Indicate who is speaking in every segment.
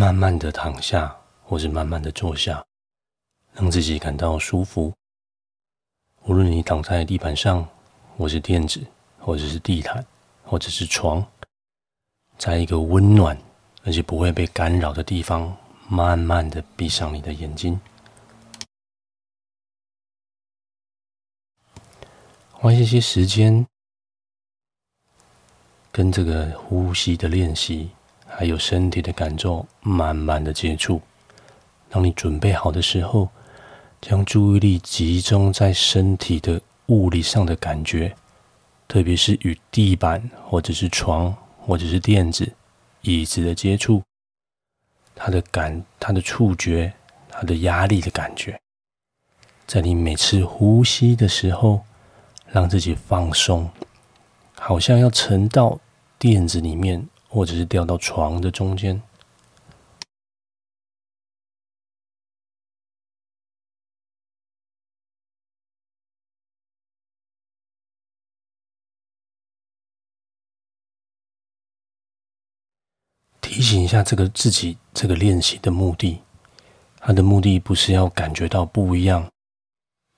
Speaker 1: 慢慢的躺下，或是慢慢的坐下，让自己感到舒服。无论你躺在地板上，或是垫子，或者是地毯，或者是床，在一个温暖而且不会被干扰的地方，慢慢的闭上你的眼睛，花一些时间跟这个呼吸的练习，还有身体的感受，慢慢的接触。当你准备好的时候，将注意力集中在身体的物理上的感觉，特别是与地板或者是床或者是垫子、椅子的接触，它的感、它的触觉、它的压力的感觉，在你每次呼吸的时候，让自己放松，好像要沉到垫子里面，或者是掉到床的中间。提醒一下这个自己，这个练习的目的，它的目的不是要感觉到不一样，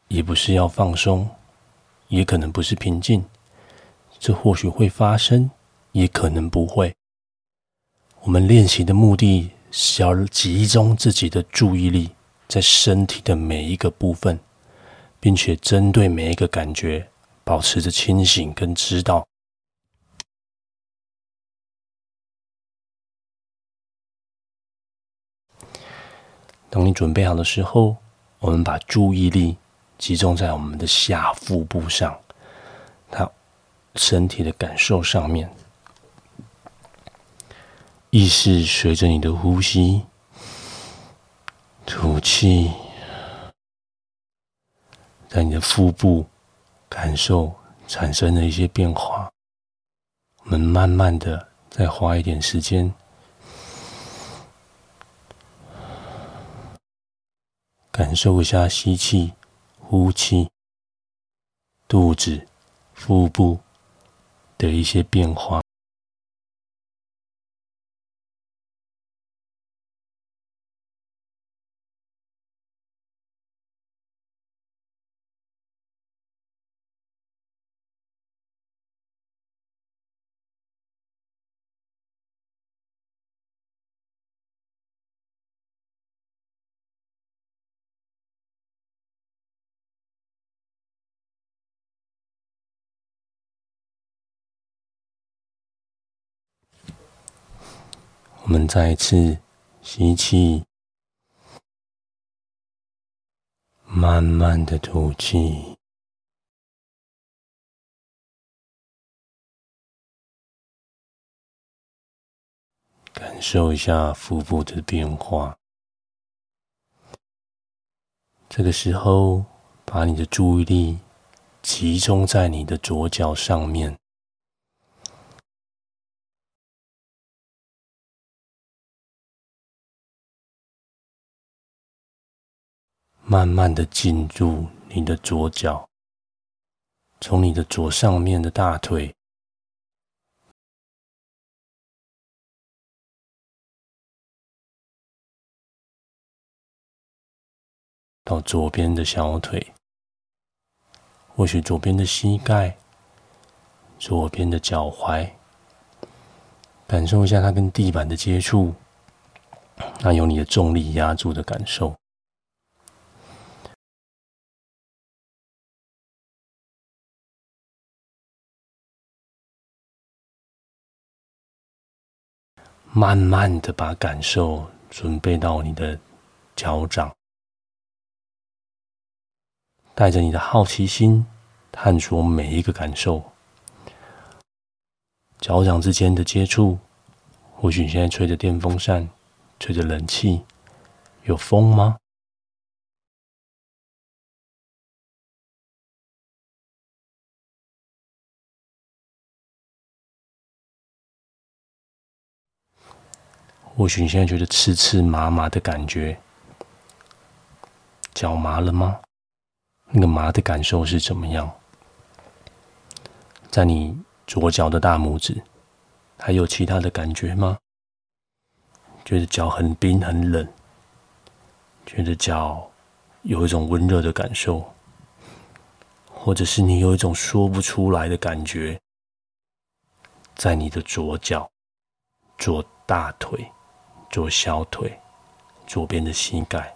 Speaker 1: 也不是要放松，也可能不是平静，这或许会发生，也可能不会。我们练习的目的是要集中自己的注意力在身体的每一个部分，并且针对每一个感觉，保持着清醒跟知道。当你准备好的时候，我们把注意力集中在我们的下腹部上，它身体的感受上面，意识随着你的呼吸、吐气，在你的腹部感受产生的一些变化。我们慢慢的再花一点时间。感受一下吸气、呼气，肚子、腹部的一些变化。我们再一次吸气，慢慢的吐气，感受一下腹部的变化。这个时候，把你的注意力集中在你的左脚上面。慢慢的进入你的左脚，从你的左上面的大腿，到左边的小腿，或许左边的膝盖，左边的脚踝，感受一下它跟地板的接触，那有你的重力压住的感受。慢慢的把感受准备到你的脚掌，带着你的好奇心探索每一个感受。脚掌之间的接触，或许你现在吹着电风扇，吹着冷气，有风吗？或许你现在觉得刺刺麻麻的感觉，脚麻了吗？那个麻的感受是怎么样？在你左脚的大拇指，还有其他的感觉吗？觉得脚很冰很冷，觉得脚有一种温热的感受，或者是你有一种说不出来的感觉，在你的左脚、左大腿、左小腿、左边的膝盖。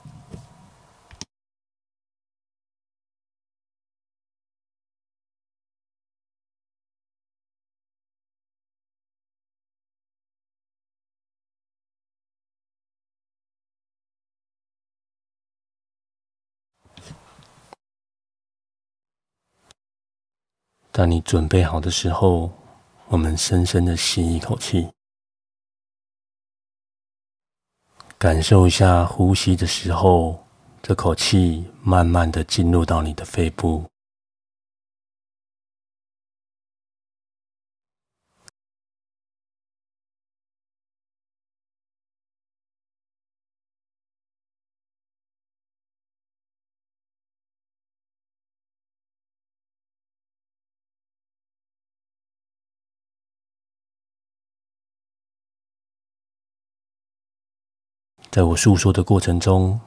Speaker 1: 当你准备好的时候，我们深深的吸一口气，感受一下呼吸的时候，这口气慢慢的进入到你的肺部。在我诉说的过程中，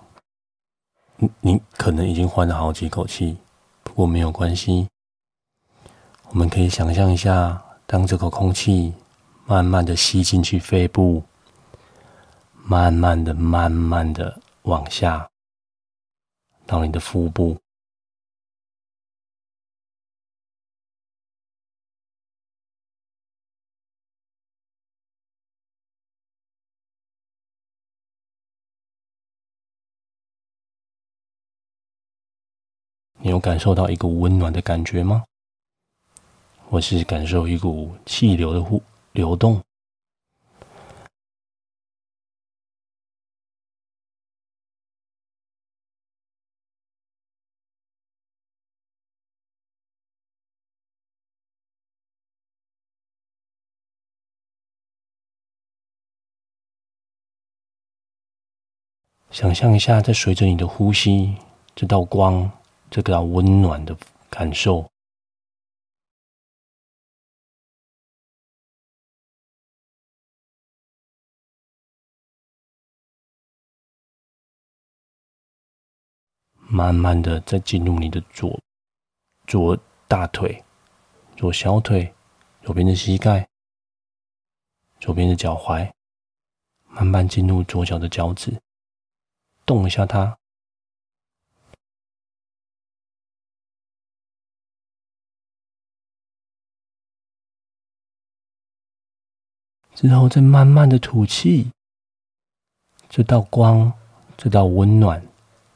Speaker 1: 你你可能已经换了好几口气，不过没有关系。我们可以想象一下，当这口空气慢慢的吸进去肺部，慢慢的、慢慢的往下到你的腹部。你有感受到一股温暖的感觉吗？或是感受一股气流的呼流动？想象一下，在随着你的呼吸，这道光。这个温暖的感受，慢慢的再进入你的左左大腿、左小腿、左边的膝盖、左边的脚踝，慢慢进入左脚的脚趾，动一下它。之后再慢慢的吐气，这道光，这道温暖，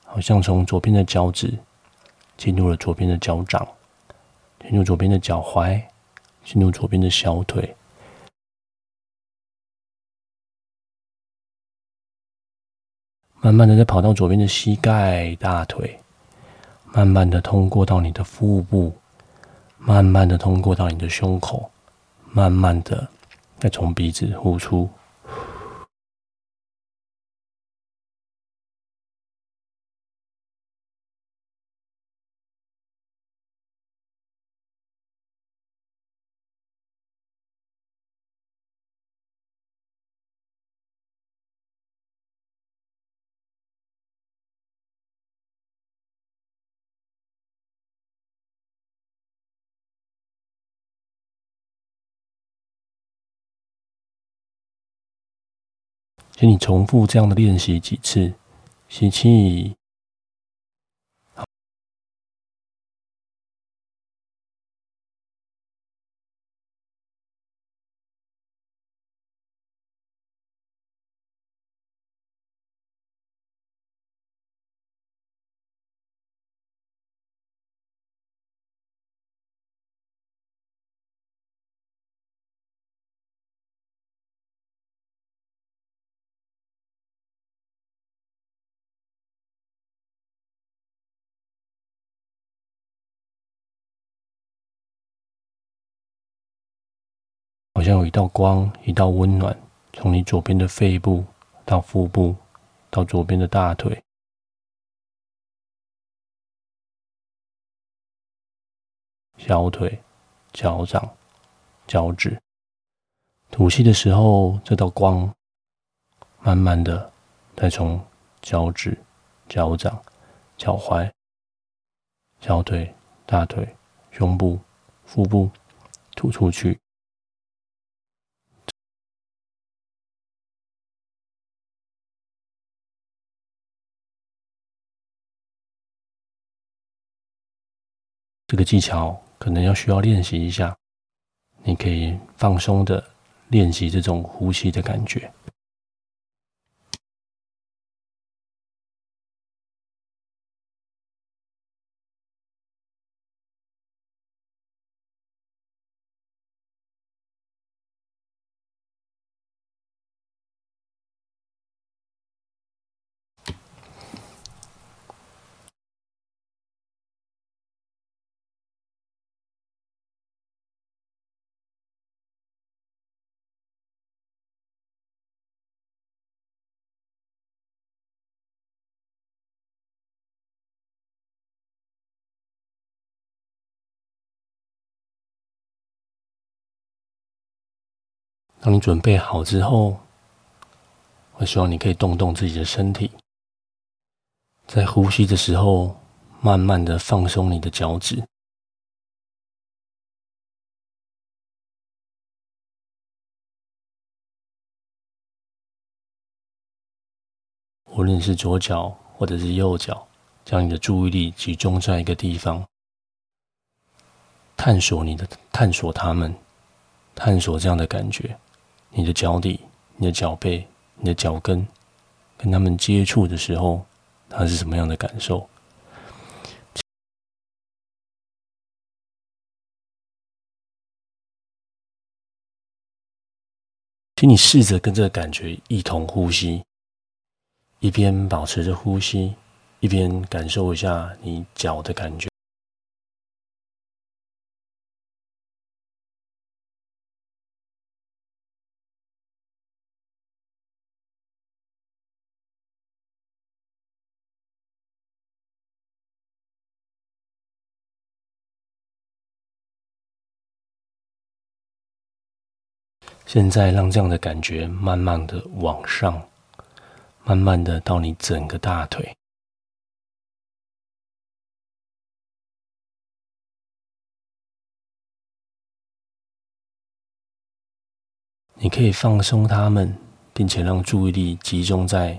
Speaker 1: 好像从左边的脚趾进入了左边的脚掌，进入左边的脚踝，进入左边的小腿，慢慢的再跑到左边的膝盖、大腿，慢慢的通过到你的腹部，慢慢的通过到你的胸口，慢慢的。再从鼻子呼出，请你重复这样的练习几次，吸气，像有一道光，一道温暖，从你左边的肺部到腹部，到左边的大腿、小腿、脚掌、脚趾。吐气的时候，这道光慢慢的再从脚趾、脚掌、脚踝、小腿、大腿、胸部、腹部吐出去。这个技巧可能要需要练习一下，你可以放松的练习这种呼吸的感觉。当你准备好之后，我希望你可以动动自己的身体，在呼吸的时候，慢慢的放松你的脚趾。无论是左脚或者是右脚，将你的注意力集中在一个地方，探索你的，探索他们，探索这样的感觉。你的脚底、你的脚背、你的脚跟，跟他们接触的时候，它是什么样的感受？请你试着跟这个感觉一同呼吸，一边保持着呼吸，一边感受一下你脚的感觉。现在让这样的感觉慢慢的往上，慢慢的到你整个大腿。你可以放松它们，并且让注意力集中在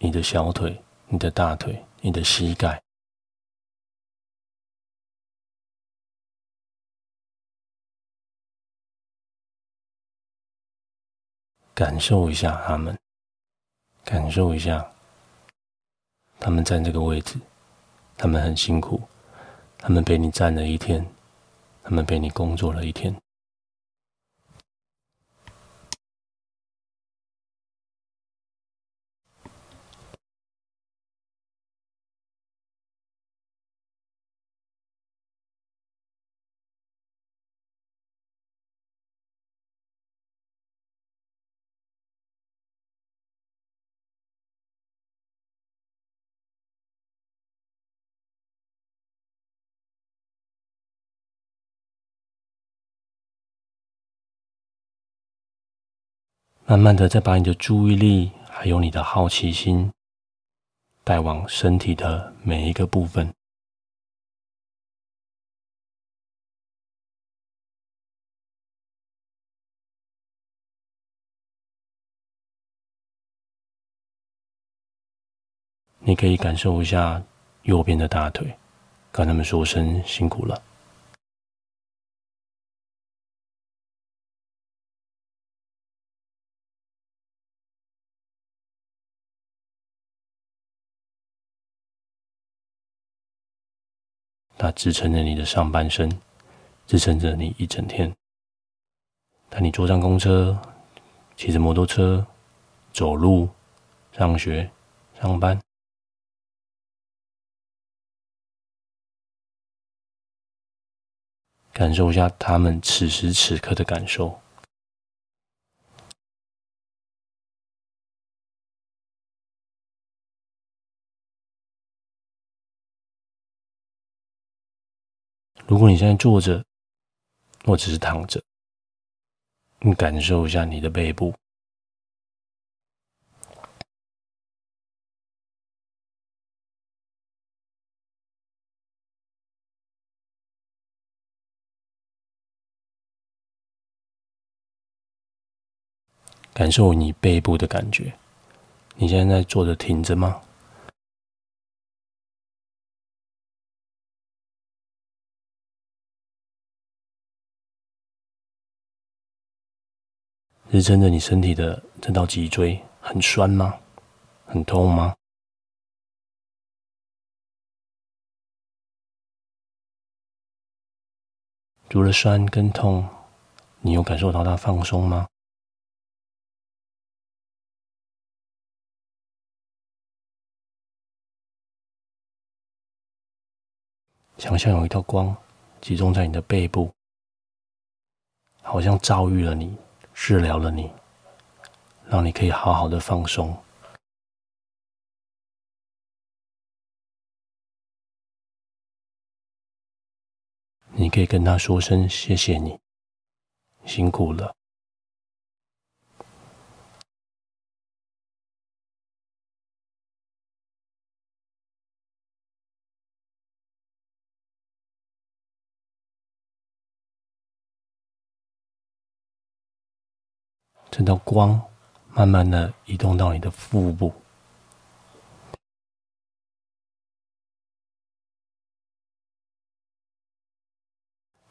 Speaker 1: 你的小腿、你的大腿、你的膝盖。感受一下他们，感受一下他们站这个位置，他们很辛苦，他们陪你站了一天，他们陪你工作了一天。慢慢的，再把你的注意力，还有你的好奇心，带往身体的每一个部分。你可以感受一下右边的大腿，跟他们说声辛苦了。它支撑着你的上半身，支撑着你一整天。当你坐上公车、骑着摩托车、走路、上学、上班，感受一下他们此时此刻的感受。如果你现在坐着或者是躺着你感受一下你的背部。感受你背部的感觉。你现在在坐着挺着吗？是撑着你身体的这道脊椎很酸吗？很痛吗？除了酸跟痛，你有感受到它放松吗？想象有一道光集中在你的背部，好像照遇了你，治疗了你，让你可以好好的放松。你可以跟他说声谢谢你，辛苦了。这道光慢慢的移动到你的腹部，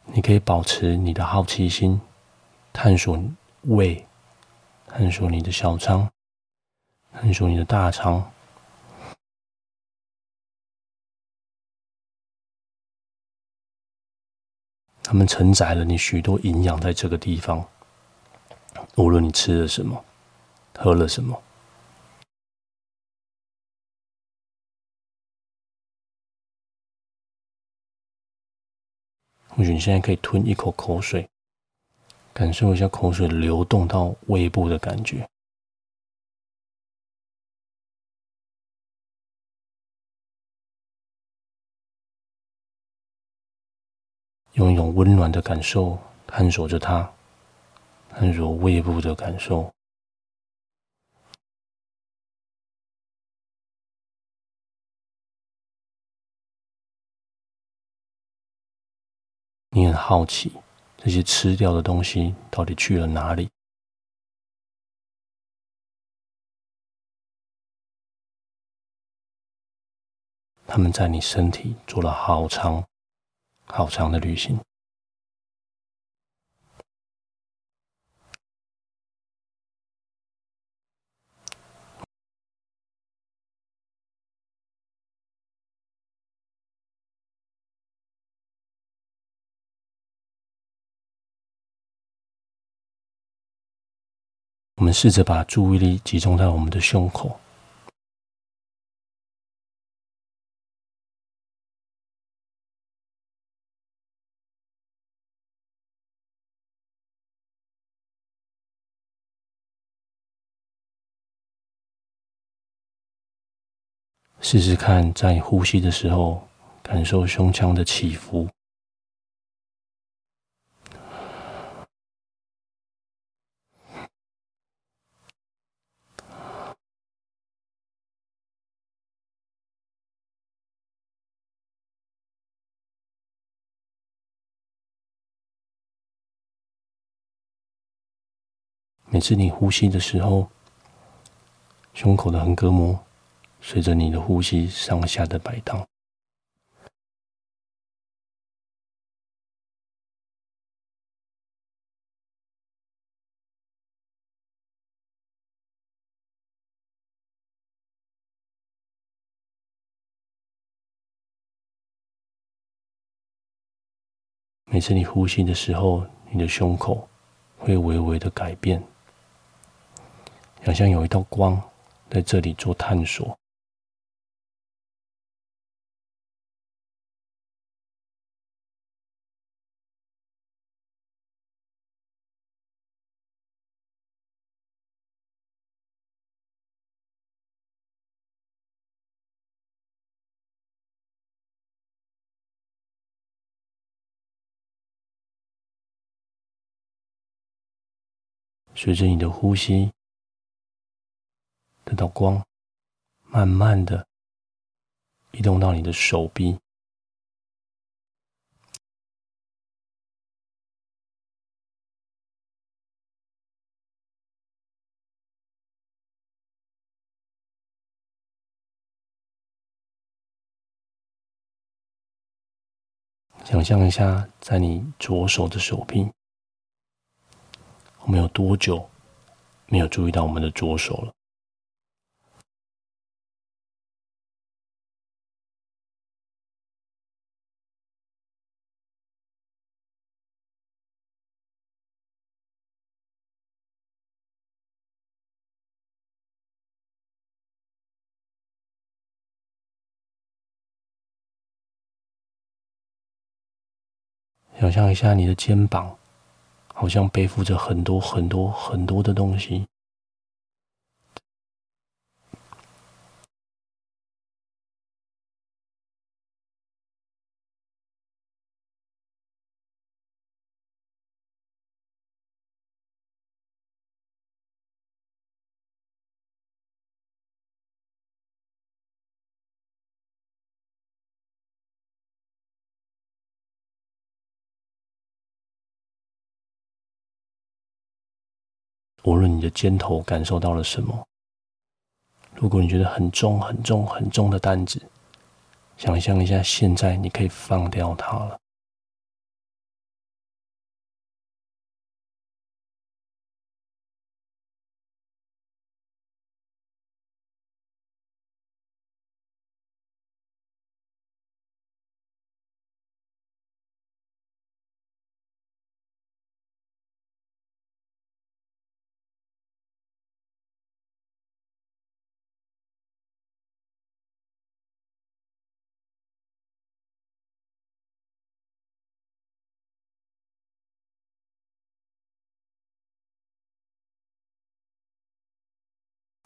Speaker 1: 你可以保持你的好奇心，探索胃，探索你的小肠，探索你的大肠，它们承载了你许多营养在这个地方。无论你吃了什么，喝了什么，或许你现在可以吞一口口水，感受一下口水流动到胃部的感觉，用一种温暖的感受探索着它。探索胃部的感受，你很好奇这些吃掉的东西到底去了哪里？他们在你身体做了好长好长的旅行。我们试着把注意力集中在我们的胸口，试试看在呼吸的时候，感受胸腔的起伏。每次你呼吸的时候，胸口的横膈膜随着你的呼吸上下的摆荡。每次你呼吸的时候，你的胸口会微微的改变。想象有一道光在这里做探索，随着你的呼吸。这道光慢慢的移动到你的手臂。想象一下在你左手的手臂我们有多久没有注意到我们的左手了？想象一下，你的肩膀好像背负着很多很多很多的东西。无论你的肩头感受到了什么，如果你觉得很重、很重、很重的担子，想象一下，现在你可以放掉它了。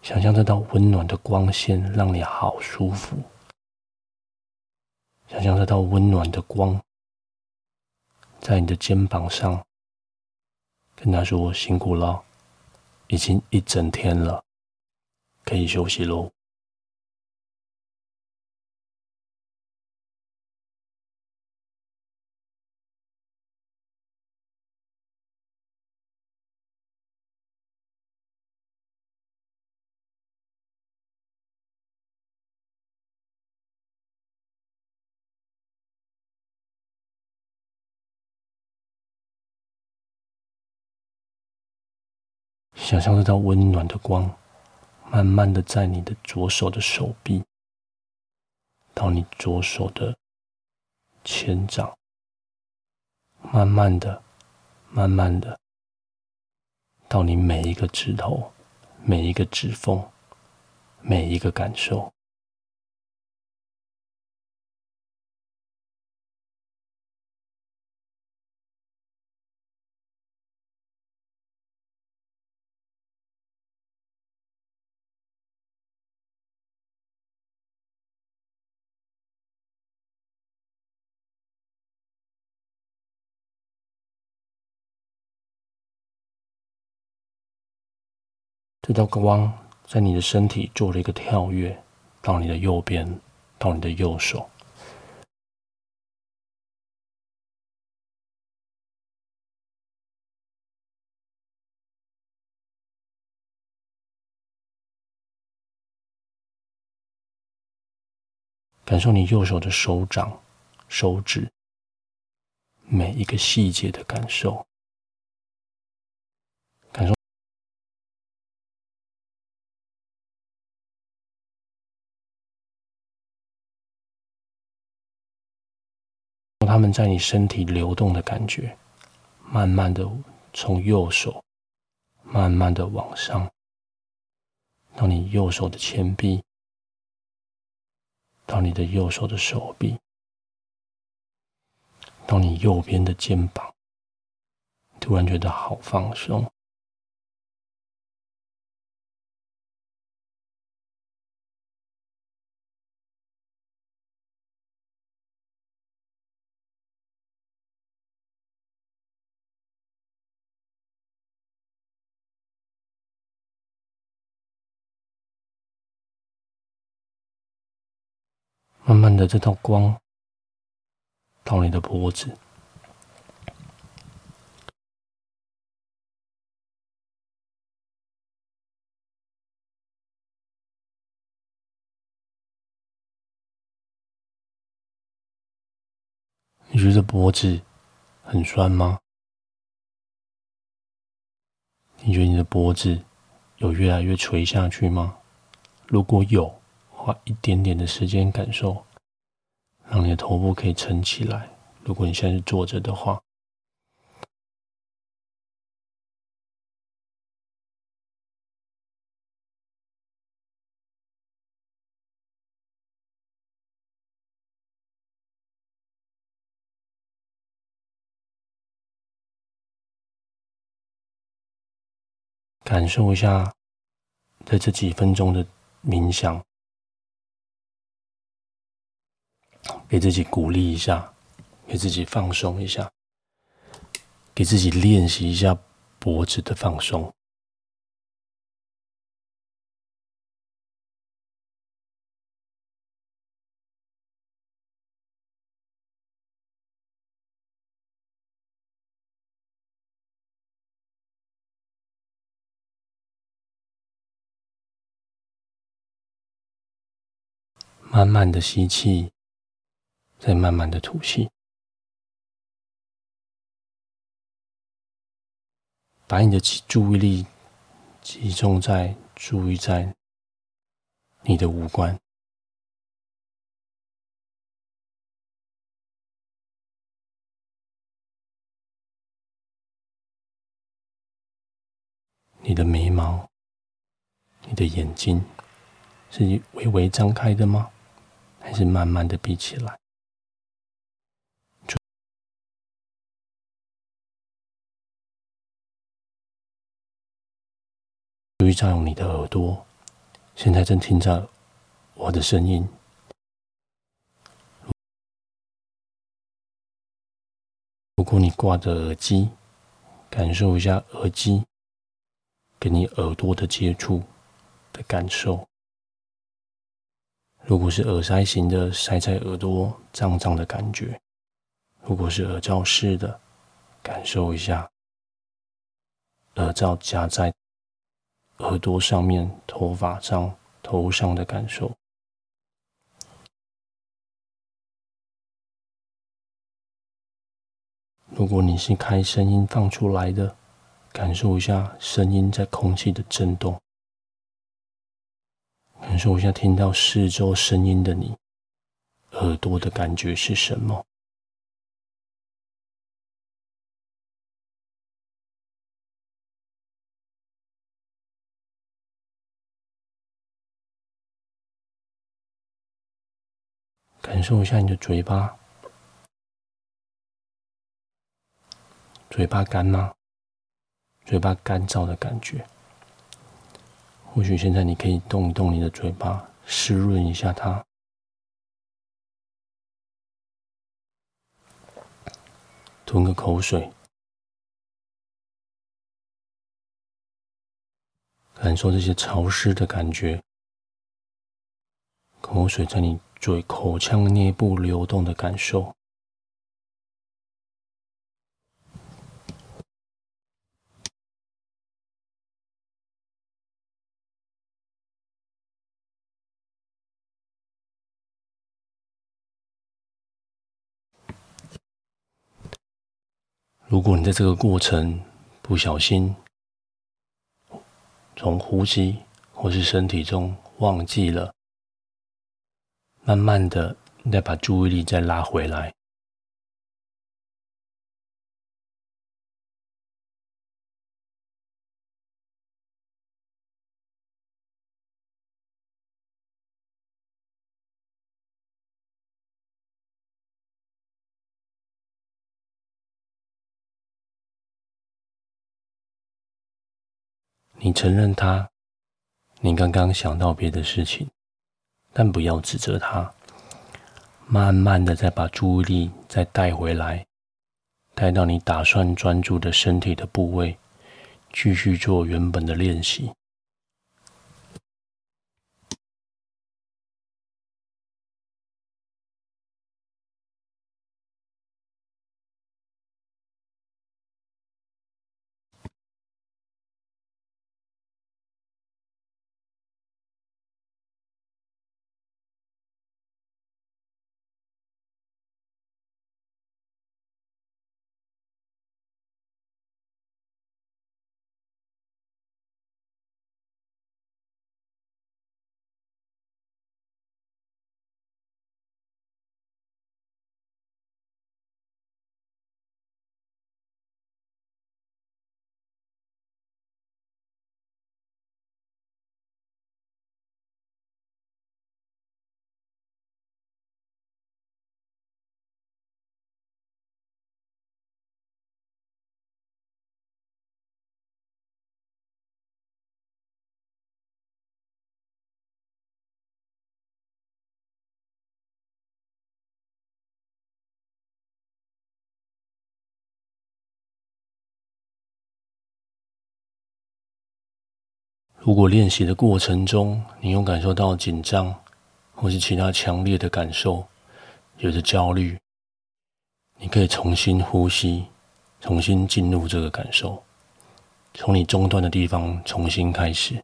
Speaker 1: 想象这道温暖的光线让你好舒服。想象这道温暖的光在你的肩膀上，跟他说：“辛苦了，已经一整天了，可以休息喽。”想象这道温暖的光，慢慢的在你的左手的手臂，到你左手的前掌，慢慢的、慢慢的，到你每一个指头、每一个指缝、每一个感受。这道光在你的身体做了一个跳跃，到你的右边，到你的右手，感受你右手的手掌、手指，每一个细节的感受。他们在你身体流动的感觉，慢慢的从右手，慢慢的往上，到你右手的前臂，到你的右手的手臂，到你右边的肩膀，突然觉得好放松。慢慢的，这道光到你的脖子，你觉得脖子很酸吗？你觉得你的脖子有越来越垂下去吗？如果有，花一点点的时间感受，让你的头部可以撑起来。如果你现在是坐着的话，感受一下，在这几分钟的冥想，给自己鼓励一下，给自己放松一下，给自己练习一下脖子的放松。慢慢的吸气，再慢慢的吐气，把你的注意力集中在注意在你的五官，你的眉毛，你的眼睛是微微张开的吗？还是慢慢的闭起来，注意照用你的耳朵，现在正听着我的声音。如果你挂着耳机，感受一下耳机跟你耳朵的接触的感受。如果是耳塞型的，塞在耳朵胀胀的感觉；如果是耳罩式的，感受一下耳罩夹在耳朵上面、头发上、头上的感受。如果你是开声音放出来的，感受一下声音在空气的震动。感受一下听到四周声音的你，耳朵的感觉是什么？感受一下你的嘴巴，嘴巴干吗？嘴巴干燥的感觉。或许现在你可以动一动你的嘴巴，湿润一下它，吞个口水，感受这些潮湿的感觉，口水在你嘴口腔内部流动的感受。如果你在这个过程不小心从呼吸或是身体中忘记了，慢慢的再把注意力再拉回来。你承认他，你刚刚想到别的事情，但不要指责他。慢慢的再把注意力再带回来，带到你打算专注的身体的部位，继续做原本的练习。如果练习的过程中，你有感受到紧张，或是其他强烈的感受，有着焦虑，你可以重新呼吸，重新进入这个感受，从你中断的地方重新开始。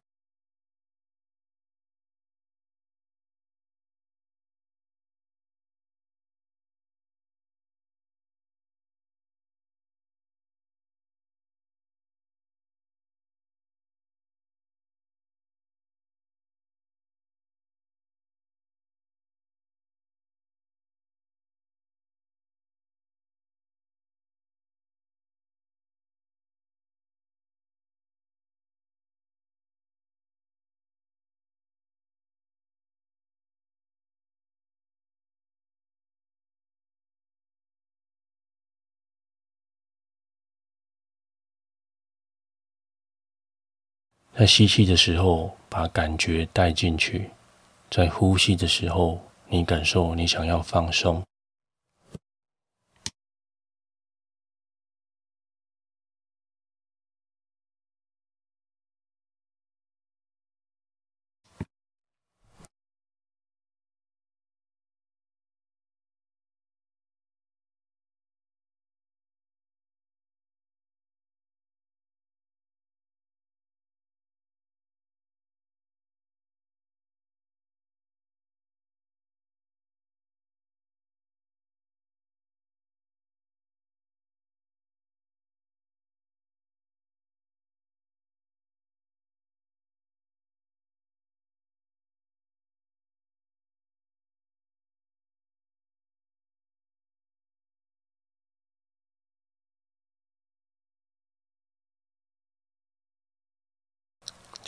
Speaker 1: 在吸气的时候，把感觉带进去；在呼吸的时候，你感受你想要放松。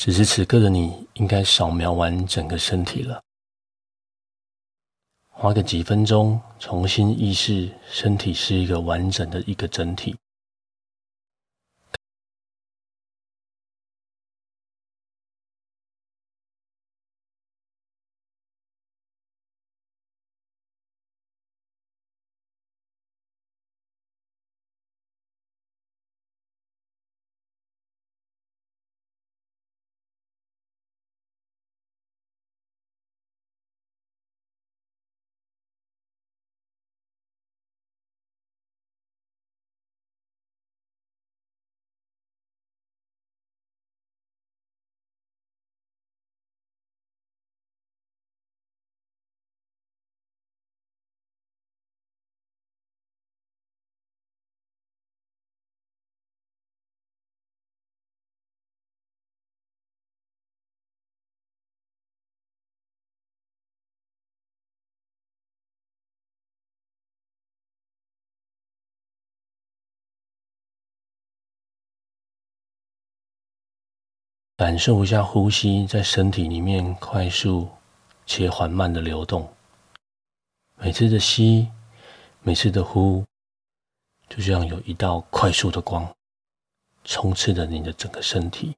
Speaker 1: 此时此刻的你，应该扫描完整个身体了。花个几分钟，重新意识身体是一个完整的一个整体。感受一下呼吸在身体里面快速且缓慢的流动。每次的吸，每次的呼，就像有一道快速的光，充斥着你的整个身体。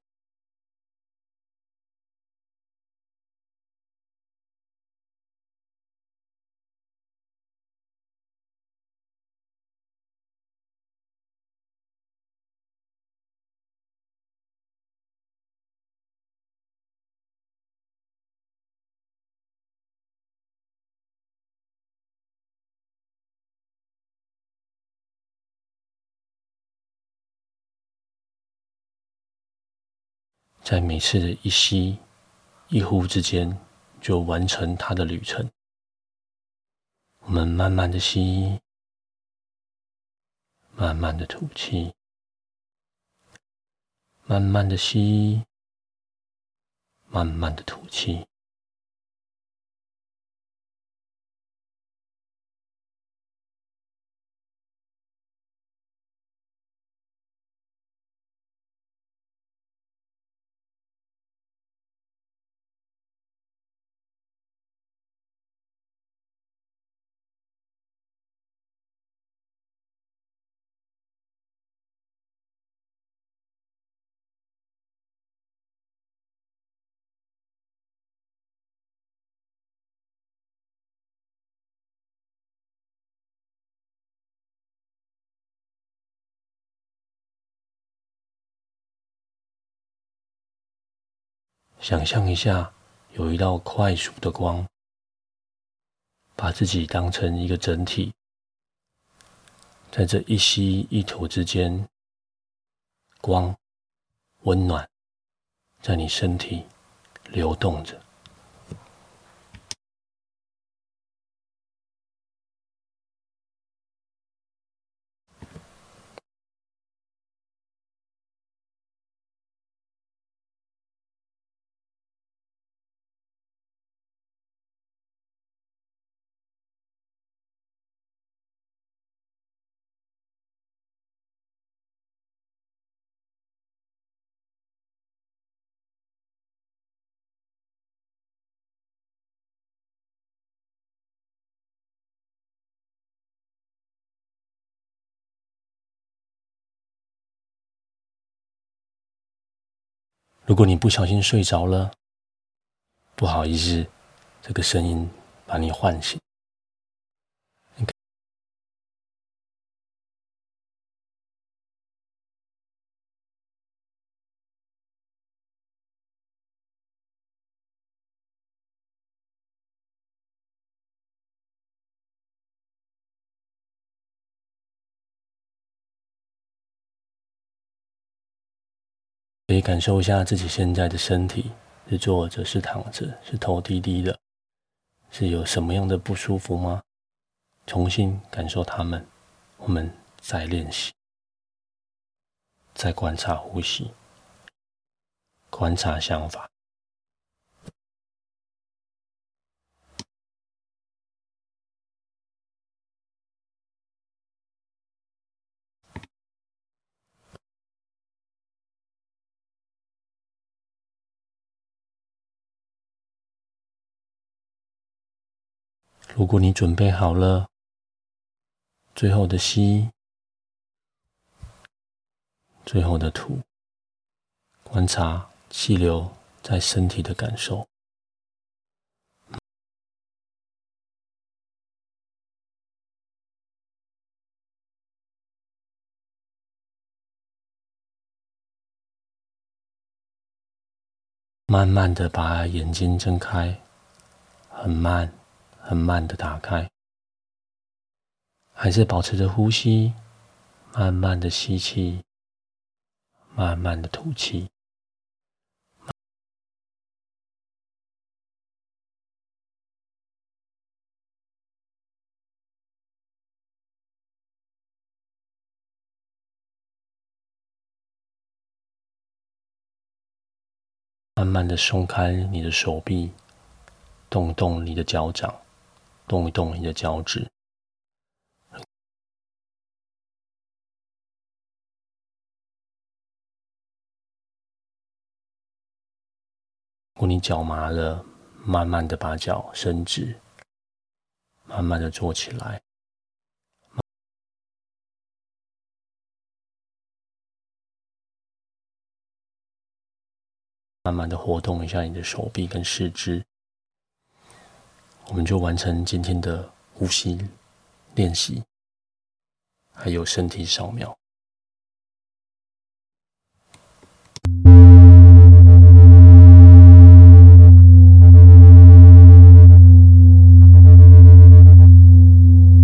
Speaker 1: 在每次的一吸一呼之间，就完成它的旅程。我们慢慢的吸，慢慢的吐气，慢慢的吸，慢慢的吐气。想象一下，有一道快速的光，把自己当成一个整体，在这一吸一吐之间，光温暖在你身体流动着。如果你不小心睡着了，不好意思，这个声音把你唤醒。可以感受一下自己现在的身体，是坐着，是躺着，是头低低的，是有什么样的不舒服吗？重新感受它们，我们再练习，再观察呼吸，观察想法。如果你准备好了，最后的吸，最后的吐，观察气流在身体的感受，慢慢的把眼睛睁开，很慢。很慢的打开，还是保持着呼吸，慢慢的吸气，慢慢的吐气。慢慢的松开你的手臂，动动你的脚掌。动一动你的脚趾，如果你脚麻了，慢慢的把脚伸直，慢慢的坐起来，慢慢的活动一下你的手臂跟四肢。我们就完成今天的呼吸练习，还有身体扫描。